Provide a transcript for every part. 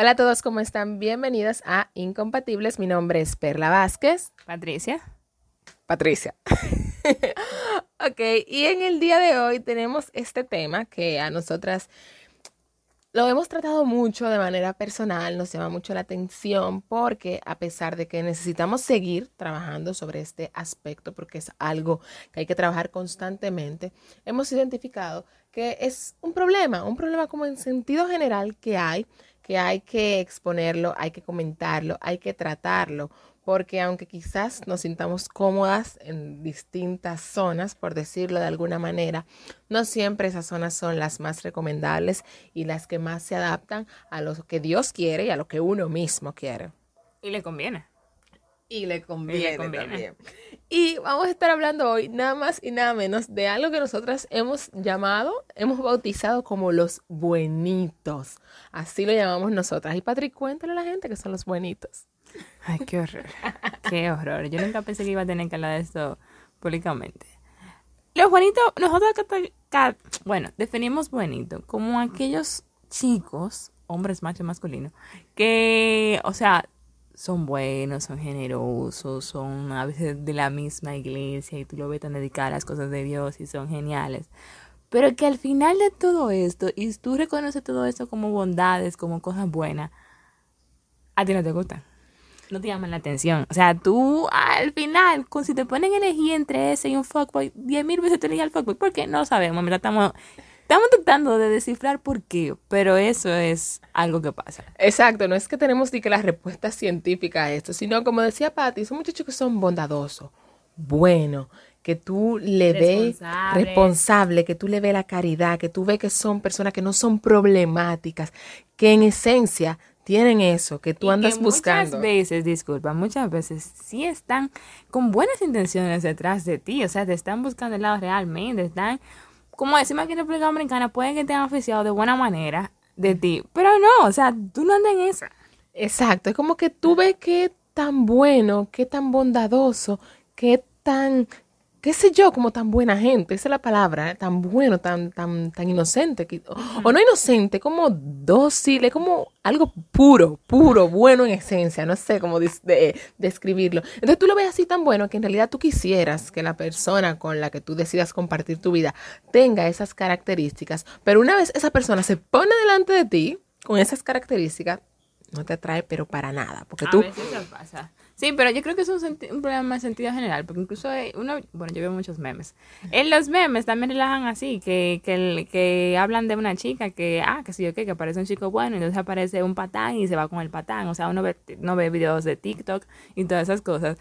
Hola a todos, ¿cómo están? Bienvenidos a Incompatibles. Mi nombre es Perla Vázquez. Patricia. Patricia. ok, y en el día de hoy tenemos este tema que a nosotras lo hemos tratado mucho de manera personal, nos llama mucho la atención porque a pesar de que necesitamos seguir trabajando sobre este aspecto, porque es algo que hay que trabajar constantemente, hemos identificado que es un problema, un problema como en sentido general que hay que hay que exponerlo, hay que comentarlo, hay que tratarlo, porque aunque quizás nos sintamos cómodas en distintas zonas, por decirlo de alguna manera, no siempre esas zonas son las más recomendables y las que más se adaptan a lo que Dios quiere y a lo que uno mismo quiere. Y le conviene. Y le conviene, también. Y vamos a estar hablando hoy nada más y nada menos de algo que nosotras hemos llamado, hemos bautizado como los buenitos. Así lo llamamos nosotras. Y Patrick, cuéntale a la gente que son los buenitos. Ay, qué horror. qué horror. Yo nunca pensé que iba a tener que hablar de esto públicamente. Los buenitos, nosotros, bueno, definimos buenito como aquellos chicos, hombres macho masculino, que, o sea, son buenos, son generosos, son a veces de la misma iglesia y tú lo ves tan dedicado a las cosas de Dios y son geniales. Pero que al final de todo esto, y tú reconoces todo esto como bondades, como cosas buenas, a ti no te gustan. No te llaman la atención. O sea, tú al final, si te ponen a elegir entre ese y un fuckboy, diez mil veces te eliges al fuckboy. Porque no sabemos, estamos Estamos tratando de descifrar por qué, pero eso es algo que pasa. Exacto, no es que tenemos ni que la respuesta científica a esto, sino como decía Patti, son muchachos que son bondadosos, buenos, que tú le ves responsable, que tú le ves la caridad, que tú ves que son personas que no son problemáticas, que en esencia tienen eso, que tú andas buscando. Muchas veces, disculpa, muchas veces sí están con buenas intenciones detrás de ti, o sea, te están buscando el lado realmente, están como decimos aquí en República Dominicana, pueden que tengan oficiado de buena manera de ti, pero no, o sea, tú no andas en esa. Exacto, es como que tú ves qué tan bueno, qué tan bondadoso, qué tan qué sé yo, como tan buena gente, esa es la palabra, ¿eh? tan bueno, tan, tan, tan inocente, o, no inocente, como dócil, es como algo puro, puro, bueno en esencia, no sé cómo describirlo. Entonces tú lo ves así tan bueno que en realidad tú quisieras que la persona con la que tú decidas compartir tu vida tenga esas características, pero una vez esa persona se pone delante de ti con esas características, no te atrae, pero para nada, porque tú... pasa. Sí, pero yo creo que es un, un problema de sentido general, porque incluso uno, bueno, yo veo muchos memes. En los memes también relajan así, que, que, que hablan de una chica que, ah, que sí, yo qué, que aparece un chico bueno, y entonces aparece un patán y se va con el patán. O sea, uno ve, no ve videos de TikTok y todas esas cosas.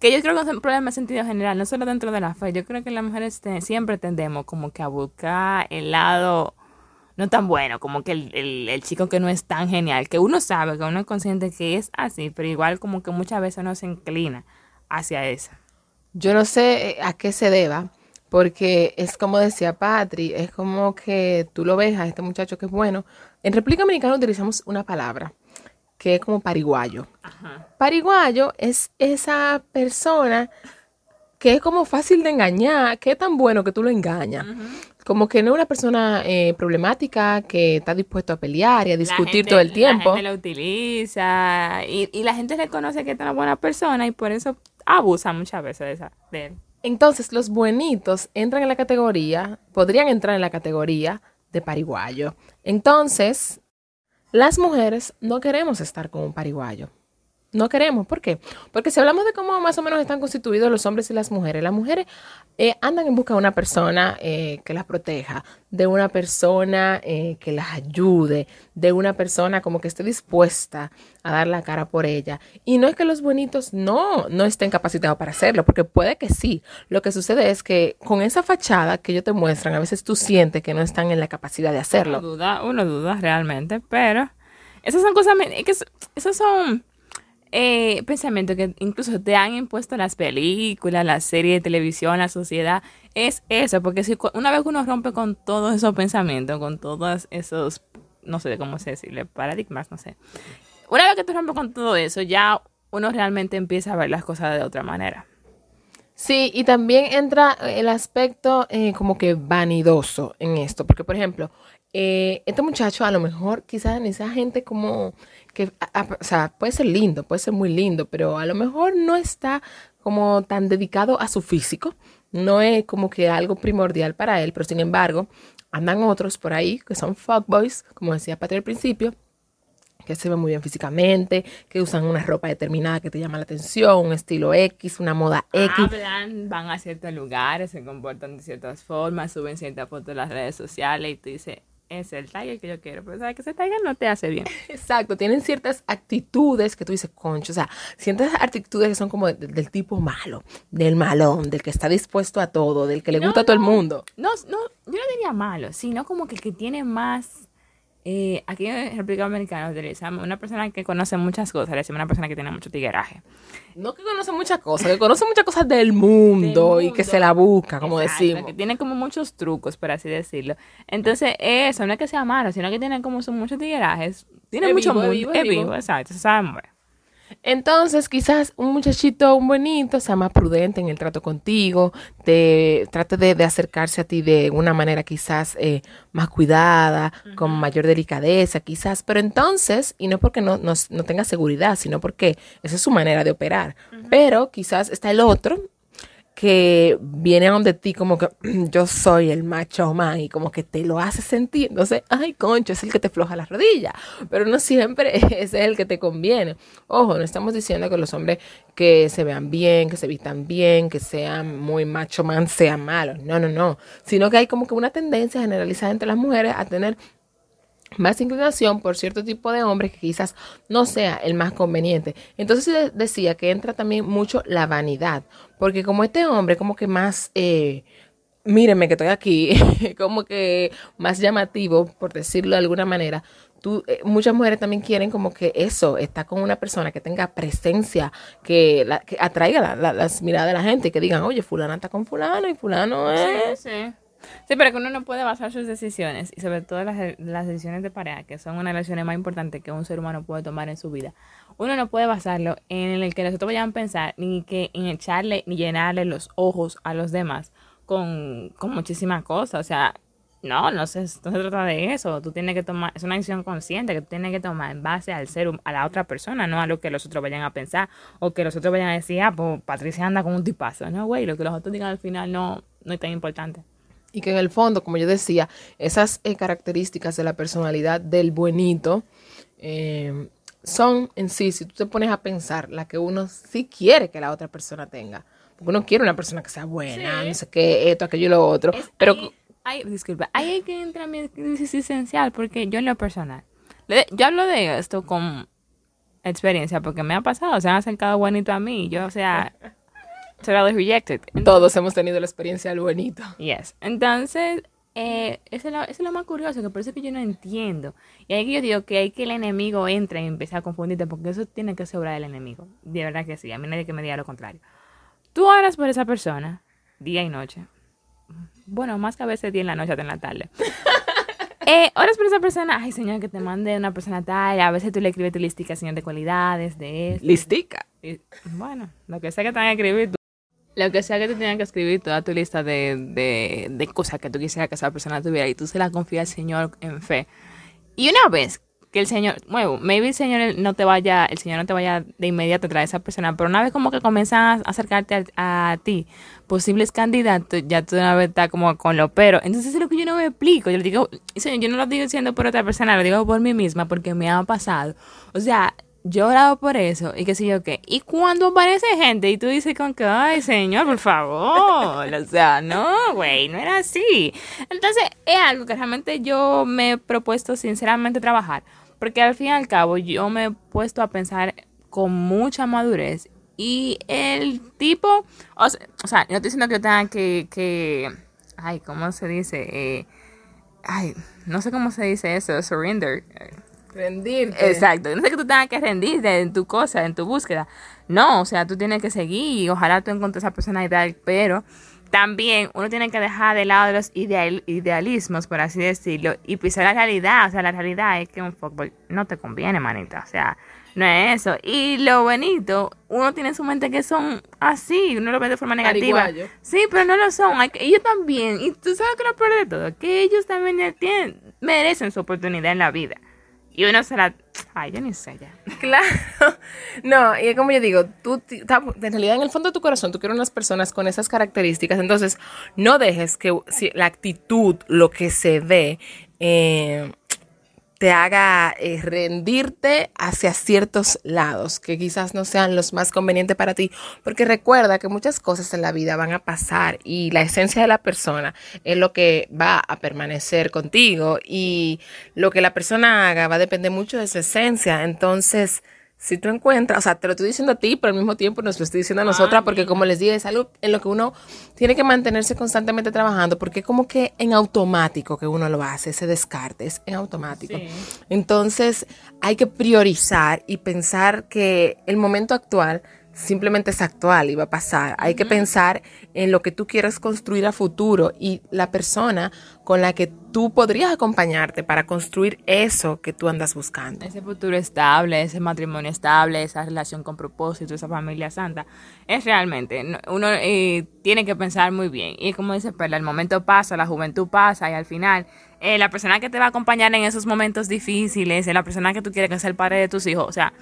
Que yo creo que es un problema de sentido general, no solo dentro de la fe. Yo creo que las mujeres siempre tendemos como que a buscar el lado no tan bueno, como que el, el, chico que no es tan genial, que uno sabe, que uno es consciente que es así, pero igual como que muchas veces uno se inclina hacia eso. Yo no sé eh, a qué se deba, porque es como decía Patri, es como que tú lo ves a este muchacho que es bueno. En República Dominicana utilizamos una palabra que es como pariguayo. Pariguayo es esa persona que es como fácil de engañar, que es tan bueno que tú lo engañas. Como que no es una persona eh, problemática que está dispuesto a pelear y a discutir todo el tiempo. La gente lo utiliza y, y la gente reconoce que es una buena persona y por eso abusa muchas veces de, esa, de él. Entonces, los buenitos entran en la categoría, podrían entrar en la categoría de pariguayo. Entonces, las mujeres no queremos estar con un pariguayo. No queremos. ¿Por qué? Porque si hablamos de cómo más o menos están constituidos los hombres y las mujeres, las mujeres eh, andan en busca de una persona eh, que las proteja, de una persona eh, que las ayude, de una persona como que esté dispuesta a dar la cara por ella. Y no es que los bonitos no, no estén capacitados para hacerlo, porque puede que sí. Lo que sucede es que con esa fachada que ellos te muestran, a veces tú sientes que no están en la capacidad de hacerlo. Uno duda, uno duda realmente, pero esas son cosas, esas son eh, pensamiento que incluso te han impuesto las películas, la serie de televisión, la sociedad, es eso, porque si una vez uno rompe con todos esos pensamientos, con todos esos, no sé cómo se decirle, paradigmas, no sé. Una vez que tú rompes con todo eso, ya uno realmente empieza a ver las cosas de otra manera. Sí, y también entra el aspecto eh, como que vanidoso en esto, porque por ejemplo, eh, este muchacho a lo mejor quizás en esa gente como que, o sea, puede ser lindo, puede ser muy lindo, pero a lo mejor no está como tan dedicado a su físico, no es como que algo primordial para él, pero sin embargo, andan otros por ahí que son fuckboys, como decía Patria al principio, que se ven muy bien físicamente, que usan una ropa determinada que te llama la atención, un estilo X, una moda X. Hablan, van a ciertos lugares, se comportan de ciertas formas, suben ciertas fotos en las redes sociales y tú dices, es el Tiger que yo quiero, pero sabes que ese Tiger no te hace bien. Exacto, tienen ciertas actitudes que tú dices, concho, o sea, ciertas actitudes que son como del tipo malo, del malón, del que está dispuesto a todo, del que le gusta a todo el mundo. No, no, yo no diría malo, sino como que el que tiene más eh, aquí en República Dominicana utilizamos una persona que conoce muchas cosas, le decimos una persona que tiene mucho tigueraje. No que conoce muchas cosas, que conoce muchas cosas del mundo, y que se la busca, como decimos. Que tiene como muchos trucos, por así decirlo. Entonces, eso no es que sea malo, sino que tiene como son muchos tiguerajes. Tiene mucho mundo. Es vivo, exacto, se sabe entonces, quizás un muchachito, un bonito, sea más prudente en el trato contigo, te, trate de, acercarse a ti de una manera quizás eh, más cuidada, con mayor delicadeza, quizás. Pero entonces, y no porque no, no, tenga seguridad, sino porque esa es su manera de operar. Pero quizás está el otro, que viene a donde ti como que yo soy el macho man y como que te lo hace sentir. Entonces, ay, concho, es el que te floja la rodilla, pero no siempre es el que te conviene. Ojo, no estamos diciendo que los hombres que se vean bien, que se vistan bien, que sean muy macho man sean malos. No, no, no. Sino que hay como que una tendencia generalizada entre las mujeres a tener más inclinación por cierto tipo de hombres que quizás no sea el más conveniente. Entonces decía que entra también mucho la vanidad, porque como este hombre como que más, eh, míreme que estoy aquí, como que más llamativo, por decirlo de alguna manera, Tú, eh, muchas mujeres también quieren como que eso, está con una persona que tenga presencia, que, la, que atraiga las miradas de la gente, que digan, oye, fulana está con fulano y fulano es... Sí, sí. Sí, pero que uno no puede basar sus decisiones, y sobre todo las, las decisiones de pareja, que son una de las decisiones más importantes que un ser humano puede tomar en su vida. Uno no puede basarlo en el que nosotros vayan a pensar, ni que en echarle, ni llenarle los ojos a los demás con, con muchísimas cosas. O sea, no, no se, no se trata de eso. Tú tienes que tomar, es una decisión consciente que tú tienes que tomar en base al ser, a la otra persona, no a lo que los otros vayan a pensar o que los otros vayan a decir, ah, pues Patricia anda con un tipazo. No, güey, lo que los otros digan al final no, no es tan importante. Y que en el fondo, como yo decía, esas eh, características de la personalidad del buenito eh, son en sí, si tú te pones a pensar, la que uno sí quiere que la otra persona tenga. Porque uno quiere una persona que sea buena, no sé qué, esto, aquello y lo otro. pero. Ahí, disculpa, ahí hay que entrar mi crisis esencial, porque yo en lo personal, yo hablo de esto con experiencia, porque me ha pasado, se han acercado buenito a mí. Yo, o sea. Totally rejected. Todos hemos tenido la experiencia del buenito. Yes. Entonces, eh, eso, es lo, eso, es lo, más curioso, que por eso es que yo no entiendo. Y ahí que yo digo que hay que el enemigo entre y empiece a confundirte, porque eso tiene que sobrar el enemigo. De verdad que sí, a mí nadie que me diga lo contrario. Tú oras por esa persona, día y noche. Bueno, más que a veces día en la noche, hasta en la tarde. eh, oras por esa persona, ay señor, que te mande una persona tal, a veces tú le escribes tu listica, señor, de cualidades, de esto. Listica. bueno, lo que sea que tenga que escribir, lo que sea que te tengan que escribir toda tu lista de, de, de cosas que tú quisieras que esa persona tuviera y tú se la confías al Señor en fe. Y una vez que el Señor, bueno, maybe el Señor no te vaya, el Señor no te vaya de inmediato a a esa persona, pero una vez como que comienzan a acercarte a, ti, posibles candidatos, ya tú una vez estás como con lo pero. Entonces es lo que yo no me explico. Yo le digo, yo no lo digo diciendo por otra persona, lo digo por mí misma porque me ha pasado. O sea, yo orado por eso y qué sé yo qué. Y cuando aparece gente y tú dices con que, ay, señor, por favor. o sea, no, güey, no era así. Entonces, es algo que realmente yo me he propuesto sinceramente trabajar. Porque al fin y al cabo, yo me he puesto a pensar con mucha madurez. Y el tipo, o sea, no estoy diciendo que tenga que, que ay, ¿cómo se dice? Eh, ay, no sé cómo se dice eso, surrender Rendirte. Exacto. No sé que tú tengas que rendirte en tu cosa, en tu búsqueda. No, o sea, tú tienes que seguir y ojalá tú encuentres a esa persona ideal, pero también uno tiene que dejar de lado los idealismos, por así decirlo, y pisar la realidad. O sea, la realidad es que un fuckboy no te conviene, manita. O sea, no es eso. Y lo bonito, uno tiene en su mente que son así, uno lo ve de forma negativa. Sí, pero no lo son. ellos también, y tú sabes que lo peor de todo, que ellos también tienen, merecen su oportunidad en la vida. Y uno se la... Ay, yo ni sé ya. Claro. No, y es como yo digo, tú, en realidad en el fondo de tu corazón, tú quieres unas personas con esas características, entonces no dejes que la actitud, lo que se ve, eh, te haga eh, rendirte hacia ciertos lados que quizás no sean los más convenientes para ti, porque recuerda que muchas cosas en la vida van a pasar y la esencia de la persona es lo que va a permanecer contigo y lo que la persona haga va a depender mucho de su esencia, entonces si tú encuentras, o sea, te lo estoy diciendo a ti, pero al mismo tiempo nos lo estoy diciendo a nosotras, porque como les digo, es algo en lo que uno tiene que mantenerse constantemente trabajando, porque es como que en automático que uno lo hace, ese descarte, es en automático. Entonces, hay que priorizar y pensar que el momento actual simplemente es actual y va a pasar. Hay que pensar en lo que tú quieres construir a futuro y la persona con la que tú podrías acompañarte para construir eso que tú andas buscando. Ese futuro estable, ese matrimonio estable, esa relación con propósito, esa familia santa, es realmente, uno eh, tiene que pensar muy bien. Y como dice Perla, el momento pasa, la juventud pasa y al final eh, la persona que te va a acompañar en esos momentos difíciles, es la persona que tú quieres que sea el padre de tus hijos, o sea,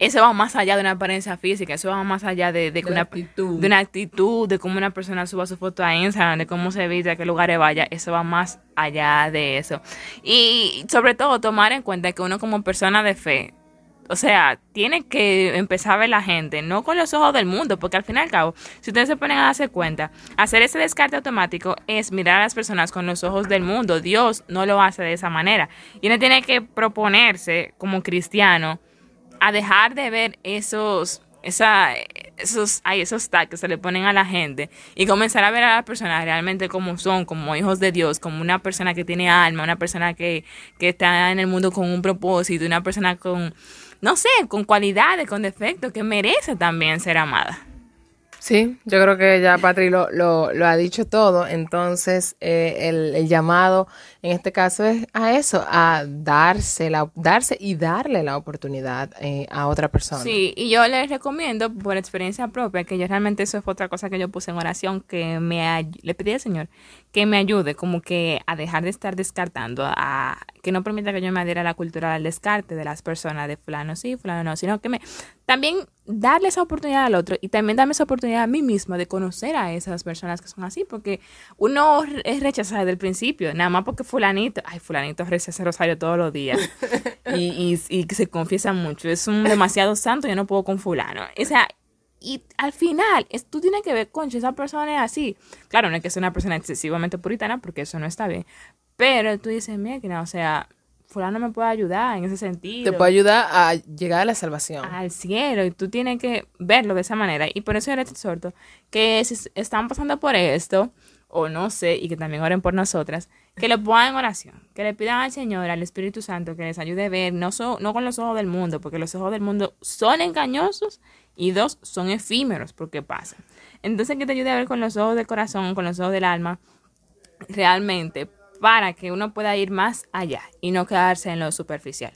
eso va más allá de una apariencia física, eso va más allá de, de, una, actitud. de una actitud, de cómo una persona suba su foto a Instagram, de cómo se viste, a qué lugares vaya, eso va más allá de eso. Y sobre todo tomar en cuenta que uno como persona de fe, o sea, tiene que empezar a ver la gente, no con los ojos del mundo, porque al fin y al cabo, si ustedes se ponen a darse cuenta, hacer ese descarte automático es mirar a las personas con los ojos del mundo. Dios no lo hace de esa manera. Y uno tiene que proponerse como cristiano a dejar de ver esos, esa, esos, hay esos tags que se le ponen a la gente y comenzar a ver a las personas realmente como son, como hijos de Dios, como una persona que tiene alma, una persona que, que está en el mundo con un propósito, una persona con, no sé, con cualidades, con defectos, que merece también ser amada. Sí, yo creo que ya Patri lo, lo, lo ha dicho todo. Entonces, eh, el, el, llamado en este caso es a eso, a darse, la, darse y darle la oportunidad eh, a otra persona. Sí, y yo les recomiendo por experiencia propia, que yo realmente eso fue otra cosa que yo puse en oración, que me le pedí al Señor que me ayude como que a dejar de estar descartando, a que no permita que yo me adhiera a la cultura del descarte de las personas, de fulano sí, fulano no, sino que me también darle esa oportunidad al otro y también darme esa oportunidad a mí misma de conocer a esas personas que son así, porque uno es rechazado desde el principio, nada más porque fulanito, ay, fulanito ese rosario todos los días y, y, y se confiesa mucho, es un demasiado santo, yo no puedo con fulano. O sea, y al final, es, tú tienes que ver, concha, esa persona es así. Claro, no es que sea una persona excesivamente puritana, porque eso no está bien. Pero tú dices, mira, o sea, fulano me puede ayudar en ese sentido. Te puede ayudar a llegar a la salvación. Al cielo. Y tú tienes que verlo de esa manera. Y por eso yo les exhorto que si están pasando por esto, o no sé, y que también oren por nosotras, que lo pongan en oración, que le pidan al Señor, al Espíritu Santo, que les ayude a ver, no, no con los ojos del mundo, porque los ojos del mundo son engañosos y dos, son efímeros porque pasan. Entonces, que te ayude a ver con los ojos del corazón, con los ojos del alma, realmente, para que uno pueda ir más allá y no quedarse en lo superficial.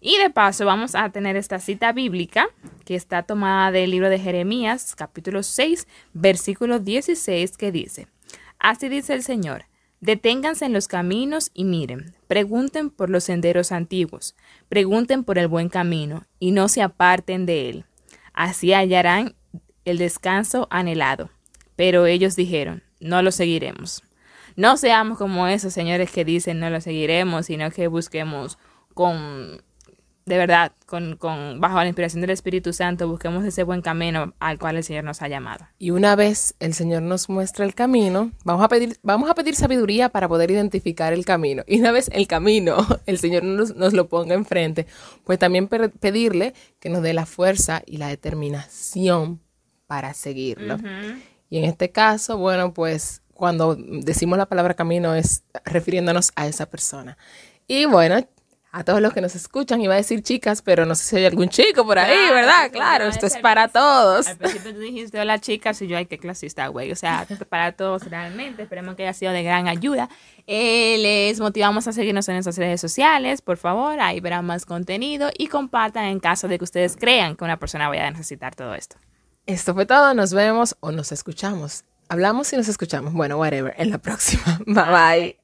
Y de paso vamos a tener esta cita bíblica que está tomada del libro de Jeremías, capítulo 6, versículo 16, que dice, Así dice el Señor, deténganse en los caminos y miren, pregunten por los senderos antiguos, pregunten por el buen camino y no se aparten de él Así hallarán el descanso anhelado. Pero ellos dijeron, no lo seguiremos. No seamos como esos señores que dicen no lo seguiremos, sino que busquemos con, de verdad, con, con, bajo la inspiración del Espíritu Santo, busquemos ese buen camino al cual el Señor nos ha llamado. Y una vez el Señor nos muestra el camino, vamos a pedir, vamos a pedir sabiduría para poder identificar el camino. Y una vez el camino, el Señor nos, nos lo ponga enfrente, pues también pedirle que nos dé la fuerza y la determinación para seguirlo. Y en este caso, bueno, pues cuando decimos la palabra camino es refiriéndonos a esa persona. Y bueno, a todos los que nos escuchan, iba a decir chicas, pero no sé si hay algún chico por ahí, Claro, ¿verdad? Claro, esto es para todos. Al principio tú dijiste hola chicas y yo, ay, qué clasista, güey. O sea, para todos realmente. Esperemos que haya sido de gran ayuda. Eh, les motivamos a seguirnos en nuestras redes sociales, por favor. Ahí verán más contenido y compartan en caso de que ustedes crean que una persona vaya a necesitar todo esto. Esto fue todo, nos vemos o nos escuchamos. Hablamos y nos escuchamos. Bueno, whatever, en la próxima. Bye bye.